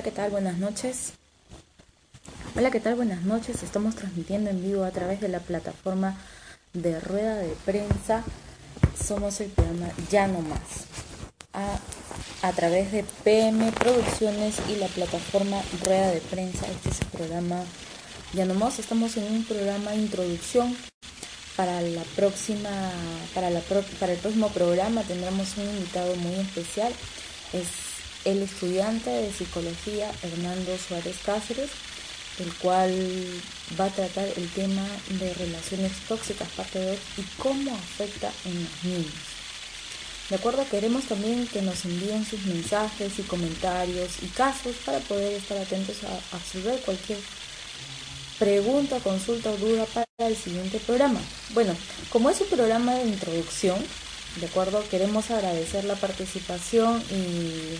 Hola, ¿qué tal? Buenas noches. Hola, ¿qué tal? Buenas noches. Estamos transmitiendo en vivo a través de la plataforma de Rueda de Prensa. Somos el programa Ya No Más. A, a través de PM Producciones y la plataforma Rueda de Prensa. Este es el programa Ya No Más. Estamos en un programa introducción. Para la próxima, para, la para el próximo programa tendremos un invitado muy especial. Es el estudiante de psicología Hernando Suárez Cáceres, el cual va a tratar el tema de relaciones tóxicas, parte 2, y cómo afecta en los niños. De acuerdo, queremos también que nos envíen sus mensajes y comentarios y casos para poder estar atentos a absorber cualquier pregunta, consulta o duda para el siguiente programa. Bueno, como es un programa de introducción, de acuerdo, queremos agradecer la participación y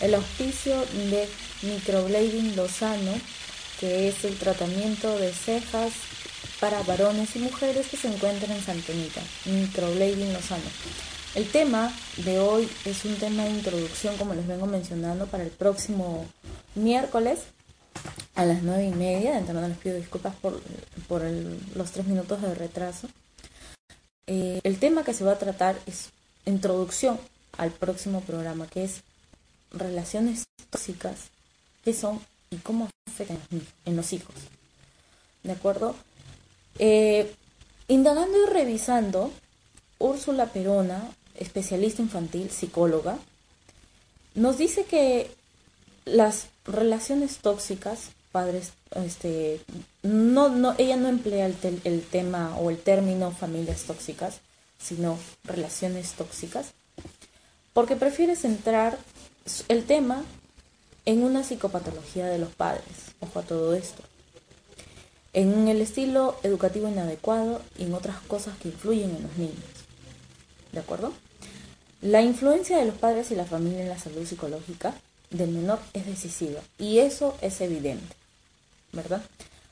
el auspicio de Microblading Lozano, que es el tratamiento de cejas para varones y mujeres que se encuentran en Santenita, Microblading Lozano. El tema de hoy es un tema de introducción, como les vengo mencionando, para el próximo miércoles a las nueve y media. De antemano les pido disculpas por, por los tres minutos de retraso. Eh, el tema que se va a tratar es introducción al próximo programa, que es relaciones tóxicas, qué son y cómo afectan en los hijos. ¿De acuerdo? Eh, indagando y revisando, Úrsula Perona, especialista infantil, psicóloga, nos dice que las relaciones tóxicas, padres, este, no, no, ella no emplea el, el tema o el término familias tóxicas, sino relaciones tóxicas, porque prefiere centrar el tema en una psicopatología de los padres. Ojo a todo esto. En el estilo educativo inadecuado y en otras cosas que influyen en los niños. ¿De acuerdo? La influencia de los padres y la familia en la salud psicológica del menor es decisiva y eso es evidente, ¿verdad?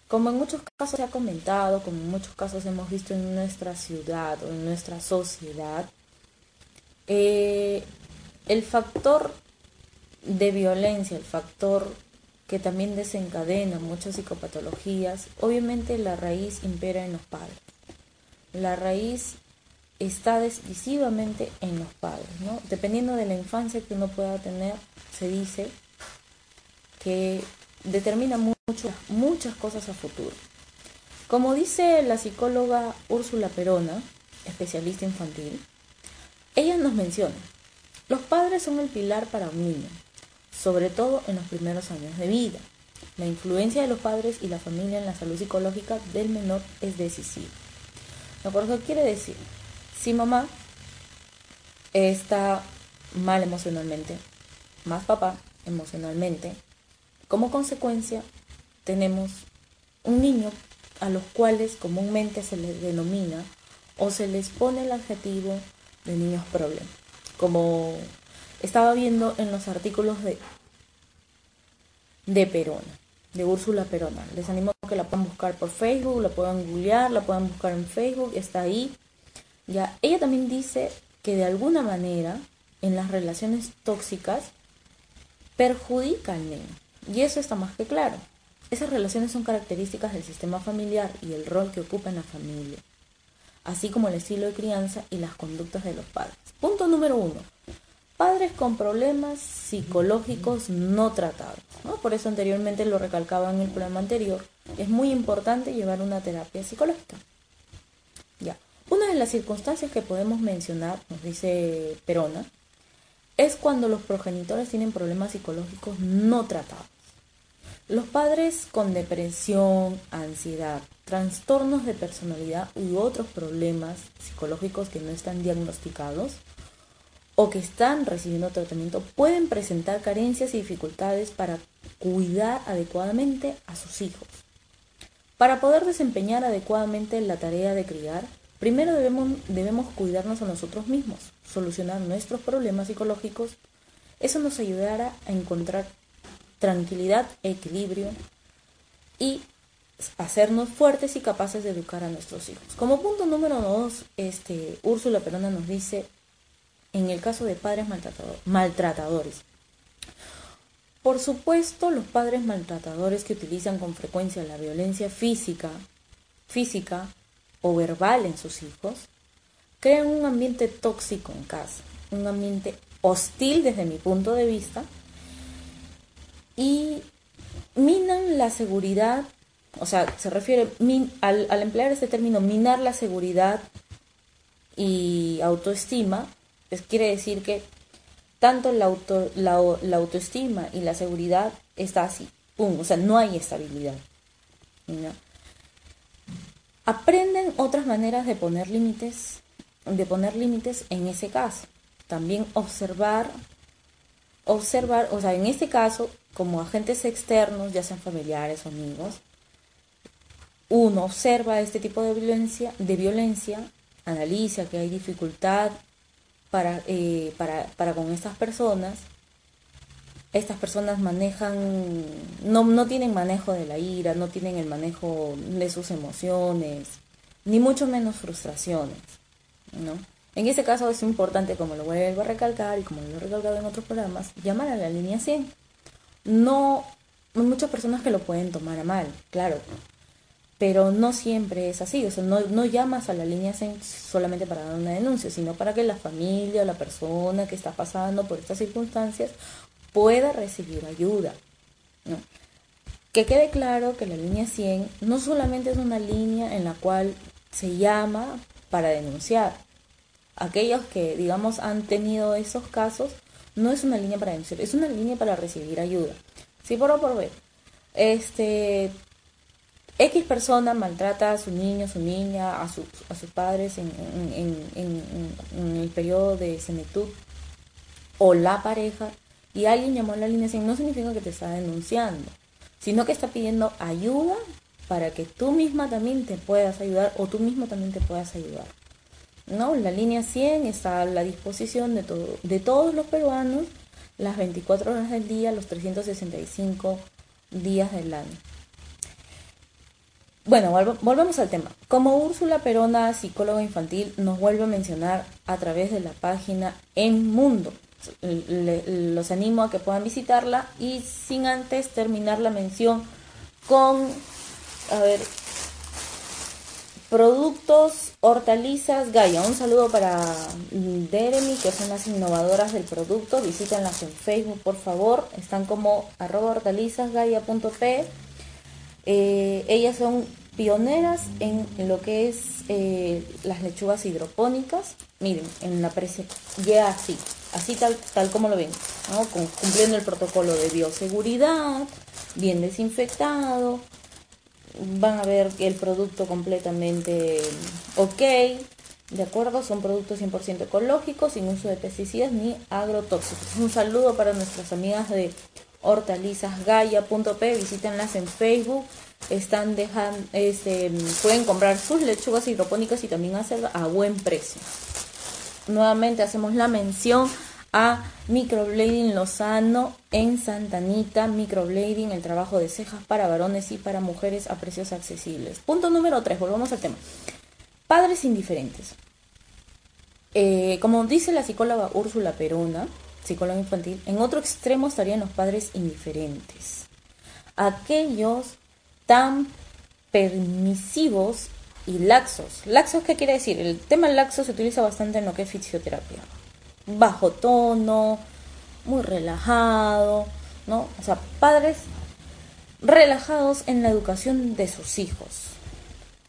Como en muchos casos se ha comentado, como en muchos casos hemos visto en nuestra ciudad o en nuestra sociedad, eh, el factor de violencia, el factor que también desencadena muchas psicopatologías, obviamente la raíz impera en los padres. La raíz está decisivamente en los padres, ¿no? Dependiendo de la infancia que uno pueda tener, se dice que determina mucho, muchas cosas a futuro. Como dice la psicóloga Úrsula Perona, especialista infantil, ella nos menciona, los padres son el pilar para un niño, sobre todo en los primeros años de vida. La influencia de los padres y la familia en la salud psicológica del menor es decisiva. ¿Por qué quiere decir? Si mamá está mal emocionalmente, más papá emocionalmente, como consecuencia tenemos un niño a los cuales comúnmente se les denomina o se les pone el adjetivo de niños problemas. Como estaba viendo en los artículos de, de Perona, de Úrsula Perona. Les animo a que la puedan buscar por Facebook, la puedan googlear, la puedan buscar en Facebook, está ahí. Ya, ella también dice que de alguna manera en las relaciones tóxicas perjudica al niño. Y eso está más que claro. Esas relaciones son características del sistema familiar y el rol que ocupa en la familia, así como el estilo de crianza y las conductas de los padres. Punto número uno. Padres con problemas psicológicos no tratados. Por eso anteriormente lo recalcaba en el programa anterior. Es muy importante llevar una terapia psicológica. Ya. Una de las circunstancias que podemos mencionar, nos dice Perona, es cuando los progenitores tienen problemas psicológicos no tratados. Los padres con depresión, ansiedad, trastornos de personalidad u otros problemas psicológicos que no están diagnosticados o que están recibiendo tratamiento pueden presentar carencias y dificultades para cuidar adecuadamente a sus hijos. Para poder desempeñar adecuadamente la tarea de criar, primero debemos, debemos cuidarnos a nosotros mismos, solucionar nuestros problemas psicológicos. Eso nos ayudará a encontrar tranquilidad, equilibrio y hacernos fuertes y capaces de educar a nuestros hijos. Como punto número dos, este, Úrsula Perona nos dice en el caso de padres maltratadores. Por supuesto, los padres maltratadores que utilizan con frecuencia la violencia física, física o verbal en sus hijos, crean un ambiente tóxico en casa, un ambiente hostil desde mi punto de vista y minan la seguridad, o sea, se refiere al, al emplear este término, minar la seguridad y autoestima, quiere decir que tanto la, auto, la, autoestima y la seguridad está así, pum, o sea, no hay estabilidad. Aprenden otras maneras de poner límites, de poner límites en ese caso. También observar, observar, o sea, en este caso, como agentes externos, ya sean familiares o amigos, uno observa este tipo de violencia, de violencia, analiza que hay dificultad para, eh, para, para con estas personas. Estas personas manejan, no, no tienen manejo de la ira, no tienen el manejo de sus emociones, ni mucho menos frustraciones, ¿no? En ese caso es importante, como lo vuelvo a recalcar y como lo he recalcado en otros programas, llamar a la línea 100. No, hay muchas personas que lo pueden tomar a mal, claro, pero no siempre es así, o sea, no, no llamas a la línea solamente para dar una denuncia, sino para que la familia o la persona que está pasando por estas circunstancias pueda recibir ayuda. Que quede claro que la línea 100 no solamente es una línea en la cual se llama para denunciar. Aquellos que, digamos, han tenido esos casos, no es una línea para denunciar, es una línea para recibir ayuda. Si por B, este, X persona maltrata a su niño, su niña, a, sus a sus padres en, el periodo de senectud o la pareja y alguien llamó a la línea 100, no significa que te está denunciando, sino que está pidiendo ayuda para que tú misma también te puedas ayudar o tú mismo también te puedas ayudar. ¿No? La línea 100 está a la disposición de, todo, de todos los peruanos las 24 horas del día, los 365 días del año. Bueno, volvemos al tema. Como Úrsula Perona, psicóloga infantil, nos vuelve a mencionar a través de la página En Mundo. los animo a que puedan visitarla y sin antes terminar la mención con, a ver, productos hortalizas Gaia. Un saludo para Deremy, que son las innovadoras del producto. Visítenlas en Facebook, por favor. Están como arroba hortalizasgaia.p eh, ellas son pioneras en lo que es eh, las lechugas hidropónicas. Miren, en la presión, ya así, así tal, tal como lo ven, cumpliendo el protocolo de bioseguridad, bien desinfectado. Van a ver el producto completamente ok, ¿de acuerdo? Son productos 100% ecológicos, sin uso de pesticidas ni agrotóxicos. Un saludo para nuestras amigas de hortalizasgaya.p, visítenlas en Facebook, están este, pueden comprar sus lechugas hidropónicas y también hacerlo a buen precio. Nuevamente hacemos la mención a Microblading Lozano en Santanita, Microblading, el trabajo de cejas para varones y para mujeres a precios accesibles. Punto número 3, volvamos al tema. Padres indiferentes. Eh, como dice la psicóloga Úrsula Perona, psicóloga infantil, en otro extremo estarían los padres indiferentes. Aquellos tan permisivos y laxos. ¿Laxos qué quiere decir? El tema laxo se utiliza bastante en lo que es fisioterapia. Bajo tono, muy relajado, ¿no? O sea, padres relajados en la educación de sus hijos.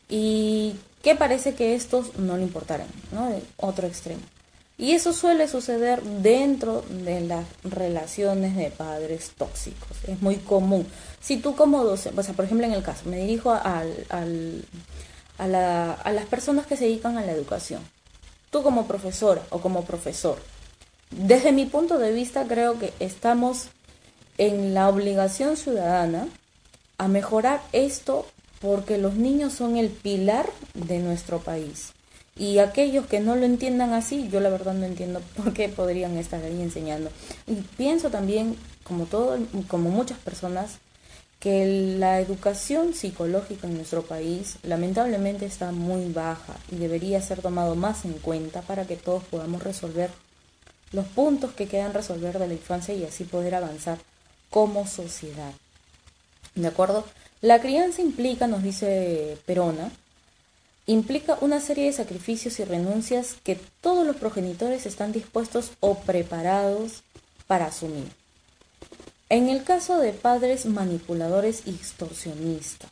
Y que parece que estos no le importaran, ¿no? otro extremo. Y eso suele suceder dentro de las relaciones de padres tóxicos. Es muy común. Si tú como docente, o sea, por ejemplo en el caso, me dirijo al, a, la, a las personas que se dedican a la educación. Tú como profesora o como profesor. Desde mi punto de vista creo que estamos en la obligación ciudadana a mejorar esto porque los niños son el pilar de nuestro país. Y aquellos que no lo entiendan así, yo la verdad no entiendo por qué podrían estar ahí enseñando. Y pienso también, como todo, como muchas personas, que la educación psicológica en nuestro país lamentablemente está muy baja y debería ser tomado más en cuenta para que todos podamos resolver los puntos que quedan resolver de la infancia y así poder avanzar como sociedad. ¿De acuerdo? La crianza implica, nos dice Perona, implica una serie de sacrificios y renuncias que todos los progenitores están dispuestos o preparados para asumir. En el caso de padres manipuladores y extorsionistas,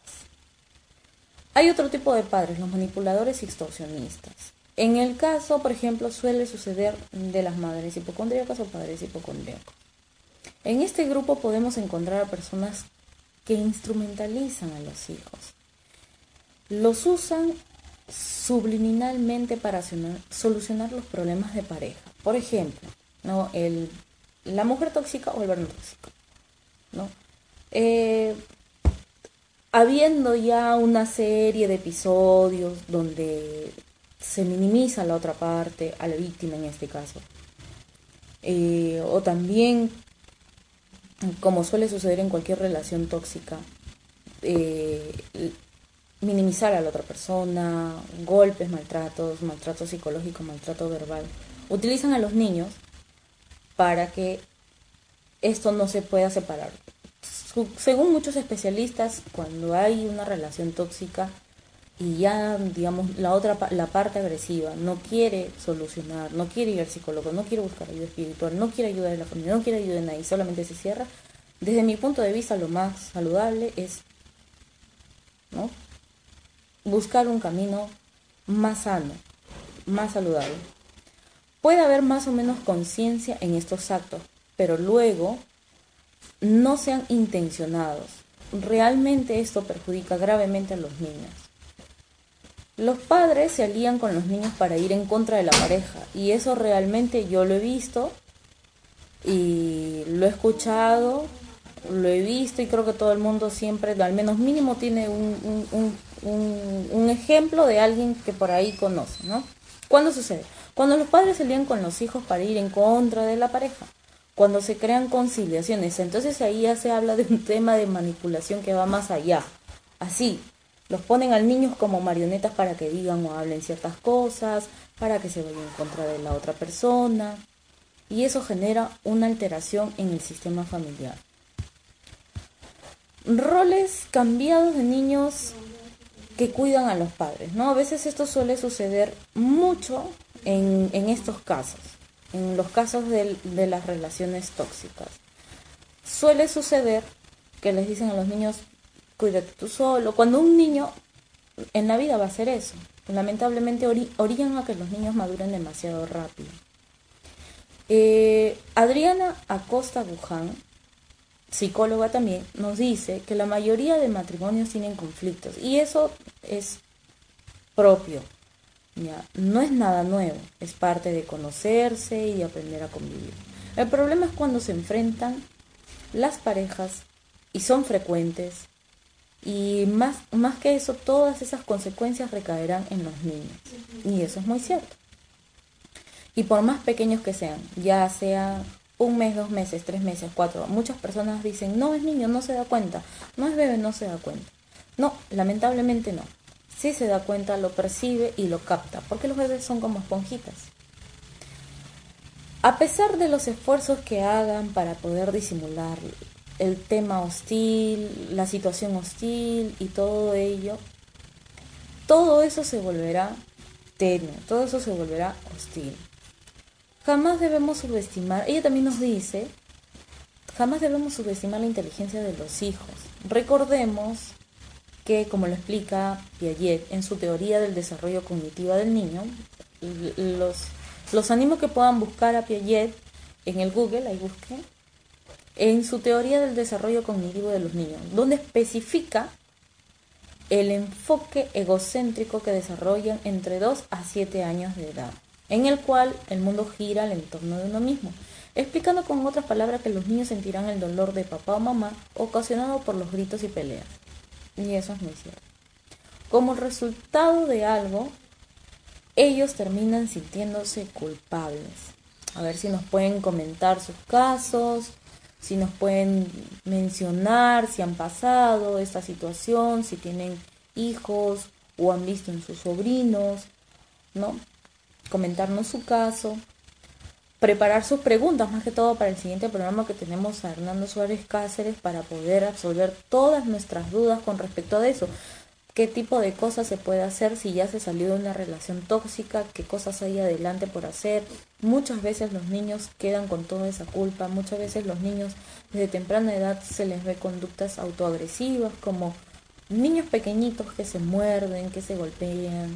hay otro tipo de padres, los manipuladores y extorsionistas. En el caso, por ejemplo, suele suceder de las madres hipocondríacas o padres hipocondríacos. En este grupo podemos encontrar a personas que instrumentalizan a los hijos. Los usan subliminalmente para solucionar los problemas de pareja. Por ejemplo, ¿no? el, la mujer tóxica o el varón tóxico. ¿no? Eh, habiendo ya una serie de episodios donde se minimiza la otra parte, a la víctima en este caso, eh, o también, como suele suceder en cualquier relación tóxica, eh, minimizar a la otra persona, golpes, maltratos, maltrato psicológico, maltrato verbal, utilizan a los niños para que esto no se pueda separar según muchos especialistas, cuando hay una relación tóxica y ya, digamos, la otra, la parte agresiva no quiere solucionar, no quiere ir al psicólogo, no quiere buscar ayuda espiritual, no quiere ayudar a la familia, no quiere ayuda a nadie, solamente se cierra, desde mi punto de vista lo más saludable es ¿no? Buscar un camino más sano, más saludable. Puede haber más o menos conciencia en estos actos, pero luego no sean intencionados. Realmente esto perjudica gravemente a los niños. Los padres se alían con los niños para ir en contra de la pareja y eso realmente yo lo he visto y lo he escuchado, lo he visto y creo que todo el mundo siempre, al menos mínimo, tiene un, un, ejemplo de alguien que por ahí conoce, ¿no? ¿Cuándo sucede? Cuando los padres se alían con los hijos para ir en contra de la pareja cuando se crean conciliaciones. Entonces ahí ya se habla de un tema de manipulación que va más allá. Así, los ponen al niños como marionetas para que digan o hablen ciertas cosas, para que se vayan en contra de la otra persona. Y eso genera una alteración en el sistema familiar. Roles cambiados de niños que cuidan a los padres, ¿no? A veces esto suele suceder mucho en, en estos casos en los casos de, las relaciones tóxicas. Suele suceder que les dicen a los niños, cuídate tú solo. Cuando un niño en la vida va a hacer eso, lamentablemente orillan a que los niños maduren demasiado rápido. Eh, Adriana Acosta Buján, psicóloga también, nos dice que la mayoría de matrimonios tienen conflictos y eso es propio ya, no es nada nuevo, es parte de conocerse y aprender a convivir. El problema es cuando se enfrentan las parejas y son frecuentes y más, más que eso, todas esas consecuencias recaerán en los niños. Y eso es muy cierto. Y por más pequeños que sean, ya sea un mes, dos meses, tres meses, cuatro, muchas personas dicen, no es niño, no se da cuenta, no es bebé, no se da cuenta. No, lamentablemente no. Si se da cuenta, lo percibe y lo capta, porque los bebés son como esponjitas. A pesar de los esfuerzos que hagan para poder disimular el tema hostil, la situación hostil y todo ello, todo eso se volverá tenue, todo eso se volverá hostil. Jamás debemos subestimar, ella también nos dice, jamás debemos subestimar la inteligencia de los hijos. Recordemos que, como lo explica Piaget en su teoría del desarrollo cognitivo del niño, los, los animo que puedan buscar a Piaget en el Google, ahí busquen, en su teoría del desarrollo cognitivo de los niños, donde especifica el enfoque egocéntrico que desarrollan entre 2 a 7 años de edad, en el cual el mundo gira al entorno de uno mismo, explicando con otras palabras que los niños sentirán el dolor de papá o mamá ocasionado por los gritos y peleas. Y eso es muy cierto. Como resultado de algo, ellos terminan sintiéndose culpables. A ver si nos pueden comentar sus casos, si nos pueden mencionar si han pasado esta situación, si tienen hijos o han visto en sus sobrinos, ¿no? Comentarnos su caso preparar sus preguntas, más que todo para el siguiente programa que tenemos a Hernando Suárez Cáceres para poder absolver todas nuestras dudas con respecto a eso. ¿Qué tipo de cosas se puede hacer si ya se salió de una relación tóxica? ¿Qué cosas hay adelante por hacer? Muchas veces los niños quedan con toda esa culpa, muchas veces los niños desde temprana edad se les ve conductas autoagresivas como niños pequeñitos que se muerden, que se golpean,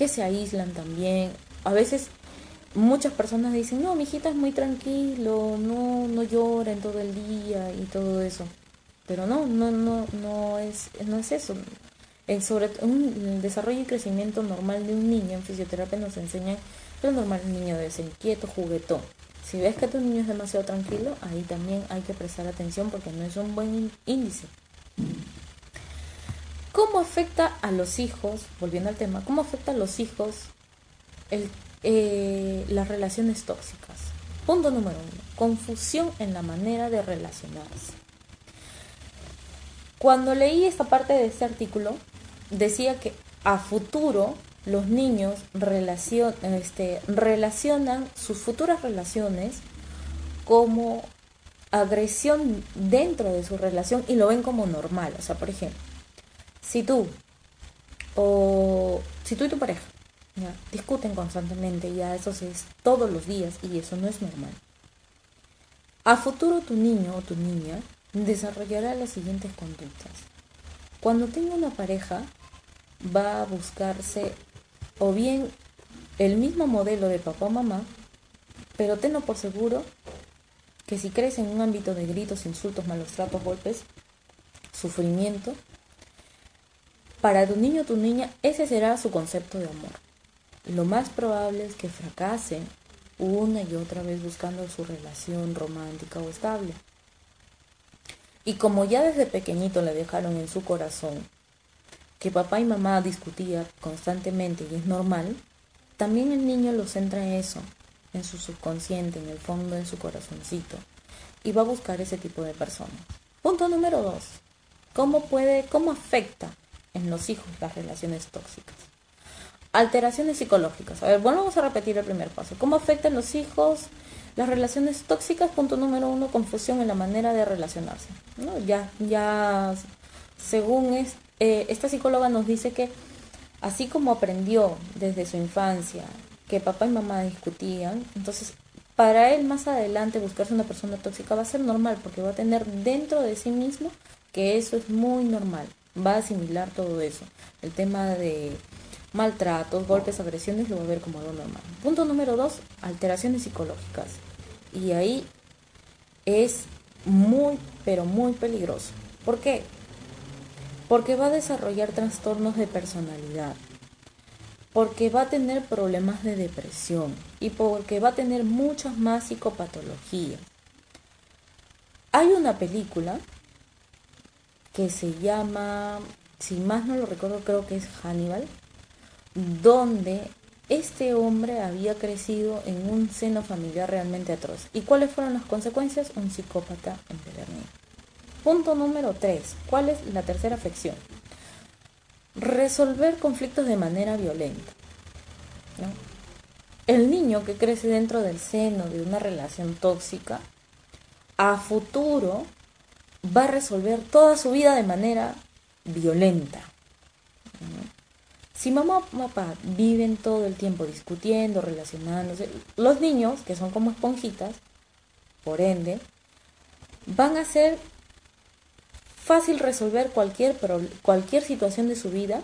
que se aíslan también. A veces muchas personas dicen, no, mi hijita es muy tranquilo, no, no llora en todo el día y todo eso. Pero no, no, no, no es, no es eso. En sobre un, el desarrollo y crecimiento normal de un niño en fisioterapia nos enseñan que lo normal un niño debe ser inquieto, juguetón. Si ves que tu niño es demasiado tranquilo, ahí también hay que prestar atención porque no es un buen índice. ¿Cómo afecta a los hijos, volviendo al tema, cómo afecta a los hijos eh, las relaciones tóxicas. Punto número uno, confusión en la manera de relacionarse. Cuando leí esta parte de este artículo, decía que a futuro los niños este, relacionan sus futuras relaciones como agresión dentro de su relación y lo ven como normal. O sea, por ejemplo, si tú o si tú y tu pareja discuten constantemente, ya eso es todos los días y eso no es normal. A futuro tu niño o tu niña desarrollará las siguientes conductas. Cuando tenga una pareja, va a buscarse o bien el mismo modelo de papá o mamá, pero tenlo por seguro que si crece en un ámbito de gritos, insultos, malos tratos, golpes, sufrimiento, para tu niño o tu niña ese será su concepto de amor lo más probable es que fracasen una y otra vez buscando su relación romántica o estable. Y como ya desde pequeñito le dejaron en su corazón que papá y mamá discutían constantemente y es normal, también el niño lo centra en eso, en su subconsciente, en el fondo de su corazoncito, y va a buscar ese tipo de personas. Punto número dos. ¿Cómo puede, cómo afecta en los hijos las relaciones tóxicas? Alteraciones psicológicas. A ver, bueno, vamos a repetir el primer paso. ¿Cómo afectan los hijos las relaciones tóxicas? Punto número uno, confusión en la manera de relacionarse. ¿no? Ya, ya, según eh, esta psicóloga nos dice que así como aprendió desde su infancia que papá y mamá discutían, entonces para él más adelante buscarse una persona tóxica va a ser normal porque va a tener dentro de sí mismo que eso es muy normal. Va a asimilar todo eso. El tema de maltratos, golpes, agresiones, lo va a ver como algo normal. Punto número dos, alteraciones psicológicas. Y ahí es muy, pero muy peligroso. ¿Por qué? Porque va a desarrollar trastornos de personalidad, porque va a tener problemas de depresión y porque va a tener muchas más psicopatologías. Hay una película que se llama, si más no lo recuerdo, creo que es Hannibal, donde este hombre había crecido en un seno familiar realmente atroz. ¿Y cuáles fueron las consecuencias? Un psicópata empedernido. Punto número 3. ¿Cuál es la tercera afección? Resolver conflictos de manera violenta. El niño que crece dentro del seno de una relación tóxica, a futuro va a resolver toda su vida de manera violenta. Si mamá y papá viven todo el tiempo discutiendo, relacionándose, los niños, que son como esponjitas, por ende, van a ser fácil resolver cualquier, cualquier situación de su vida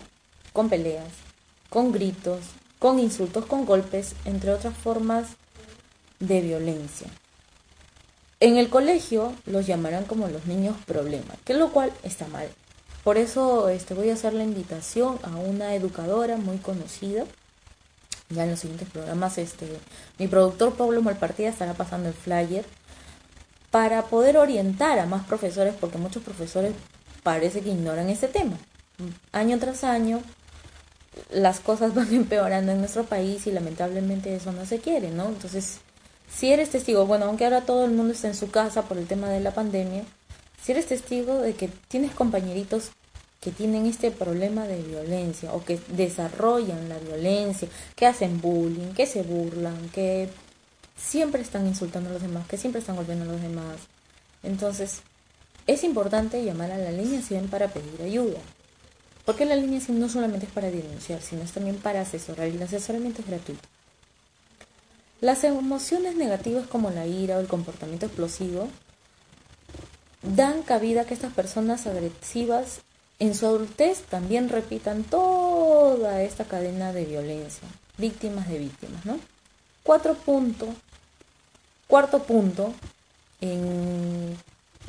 con peleas, con gritos, con insultos, con golpes, entre otras formas de violencia. En el colegio los llamarán como los niños problema, que lo cual está mal. Por eso este, voy a hacer la invitación a una educadora muy conocida. Ya en los siguientes programas, este, mi productor Pablo Malpartida estará pasando el flyer para poder orientar a más profesores, porque muchos profesores parece que ignoran este tema. Año tras año, las cosas van empeorando en nuestro país y lamentablemente eso no se quiere, ¿no? Entonces, si eres testigo, bueno, aunque ahora todo el mundo está en su casa por el tema de la pandemia, si eres testigo de que tienes compañeritos que tienen este problema de violencia o que desarrollan la violencia, que hacen bullying, que se burlan, que siempre están insultando a los demás, que siempre están golpeando a los demás. Entonces, es importante llamar a la línea 100 para pedir ayuda. Porque la línea 100 no solamente es para denunciar, sino es también para asesorar y el asesoramiento es gratuito. Las emociones negativas como la ira o el comportamiento explosivo dan cabida a que estas personas agresivas en su adultez también repitan toda esta cadena de violencia, víctimas de víctimas, ¿no? Cuatro puntos, cuarto punto en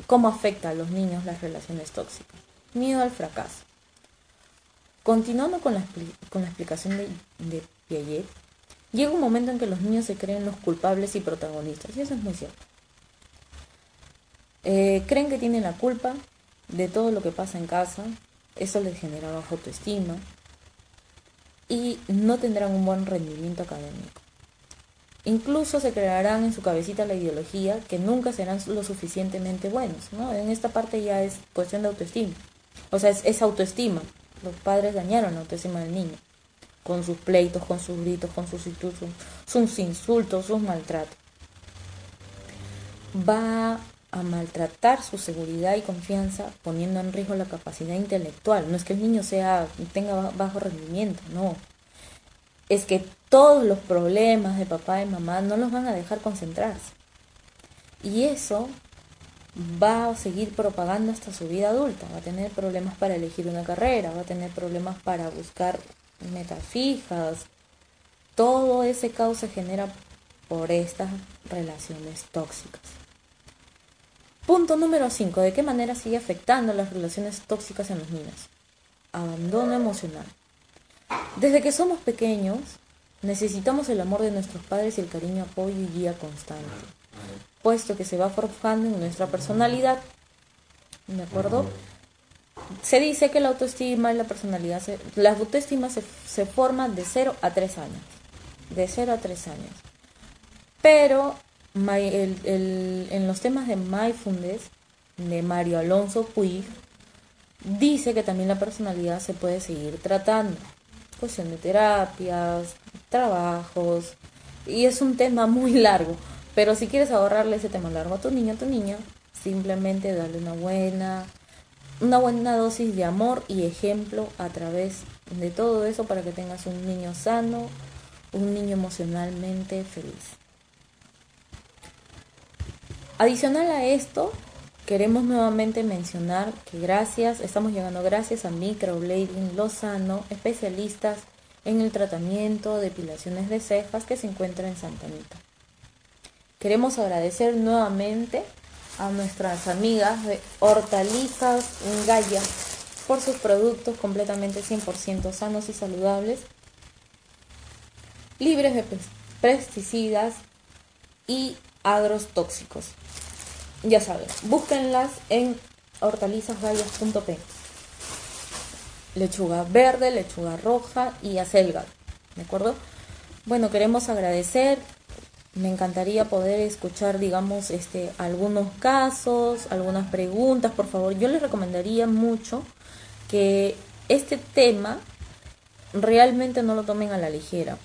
cómo afecta a los niños las relaciones tóxicas. Miedo al fracaso. Continuando con la, con la explicación de, de Piaget, llega un momento en que los niños se creen los culpables y protagonistas, y eso es muy cierto. Eh, creen que tienen la culpa de todo lo que pasa en casa, eso les genera baja autoestima y no tendrán un buen rendimiento académico. Incluso se crearán en su cabecita la ideología que nunca serán lo suficientemente buenos. ¿no? En esta parte ya es cuestión de autoestima. O sea, es, autoestima. Los padres dañaron la autoestima del niño. Con sus pleitos, con sus gritos, con sus, insultos, sus maltratos. Va a maltratar su seguridad y confianza poniendo en riesgo la capacidad intelectual. No es que el niño sea tenga bajo rendimiento, no. Es que todos los problemas de papá y mamá no los van a dejar concentrarse. Y eso va a seguir propagando hasta su vida adulta. Va a tener problemas para elegir una carrera, va a tener problemas para buscar metas fijas. Todo ese caos se genera por estas relaciones tóxicas. Punto número 5. ¿De qué manera sigue afectando las relaciones tóxicas en los niños? Abandono emocional. Desde que somos pequeños, necesitamos el amor de nuestros padres y el cariño, apoyo y guía constante, puesto que se va forjando en nuestra personalidad. ¿De acuerdo? Se dice que la autoestima y la personalidad, la autoestima se, se forma de 0 a 3 años. De 0 a 3 años. Pero en los temas de mindfulness de Mario Alonso Puig, dice que también la personalidad se puede seguir tratando. Cuestión de terapias, trabajos, y es un tema muy largo. Pero si quieres ahorrarle ese tema largo a tu niño, a tu niña, simplemente darle una buena, una buena dosis de amor y ejemplo a través de todo eso para que tengas un niño sano, un niño emocionalmente feliz. Adicional a esto, queremos nuevamente mencionar que gracias, estamos llegando gracias a Microblading Lozano, especialistas en el tratamiento de depilaciones de cejas que se encuentra en Santa Anita. Queremos agradecer nuevamente a nuestras amigas de Hortalizas Gaya por sus productos completamente 100% sanos y saludables, libres de pesticidas y agros tóxicos. Ya saben, búsquenlas en hortalizasgallas.p. Lechuga verde, lechuga roja y acelga. ¿De acuerdo? Bueno, queremos agradecer. Me encantaría poder escuchar, digamos, este, algunos casos, algunas preguntas, por favor. Yo les recomendaría mucho que este tema realmente no lo tomen a la ligera.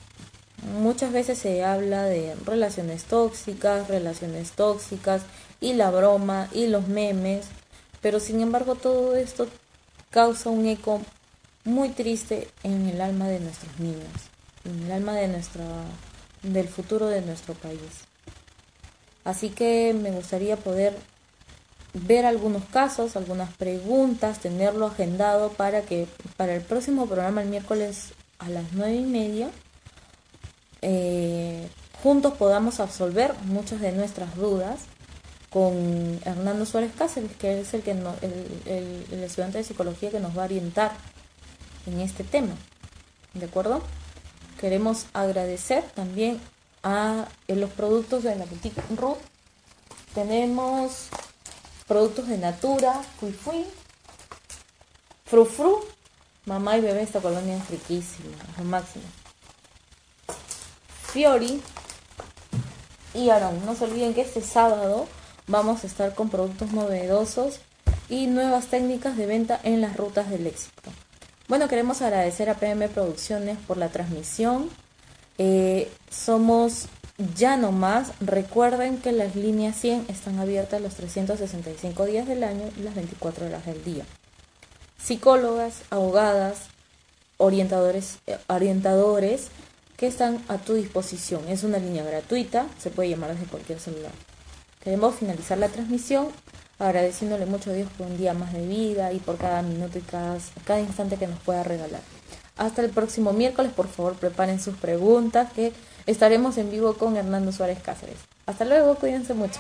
Muchas veces se habla de relaciones tóxicas, relaciones tóxicas, y la broma y los memes, pero sin embargo todo esto causa un eco muy triste en el alma de nuestros niños, en el alma de nuestra, del futuro de nuestro país. Así que me gustaría poder ver algunos casos, algunas preguntas, tenerlo agendado para que para el próximo programa el miércoles a las nueve y media eh, juntos podamos absolver muchas de nuestras dudas con Hernando Suárez Cáceres, que es el, que el, estudiante de psicología que nos va a orientar en este tema. ¿De acuerdo? Queremos agradecer también a los productos de la boutique Ruth. Tenemos productos de Natura, Fui Fui, Fru Fru, Mamá y Bebé, esta colonia es riquísima, lo máximo. Fiori y Aaron. No se olviden que este sábado vamos a estar con productos novedosos y nuevas técnicas de venta en las rutas del éxito. Bueno, queremos agradecer a PM Producciones por la transmisión. Eh, somos ya no más. Recuerden que las líneas 100 están abiertas los 365 días del año y las 24 horas del día. Psicólogas, abogadas, orientadores, eh, orientadores que están a tu disposición. Es una línea gratuita, se puede llamar desde cualquier celular. Queremos finalizar la transmisión agradeciéndole mucho a Dios por un día más de vida y por cada minuto y cada, cada instante que nos pueda regalar. Hasta el próximo miércoles, por favor preparen sus preguntas que estaremos en vivo con Hernando Suárez Cáceres. Hasta luego, cuídense mucho.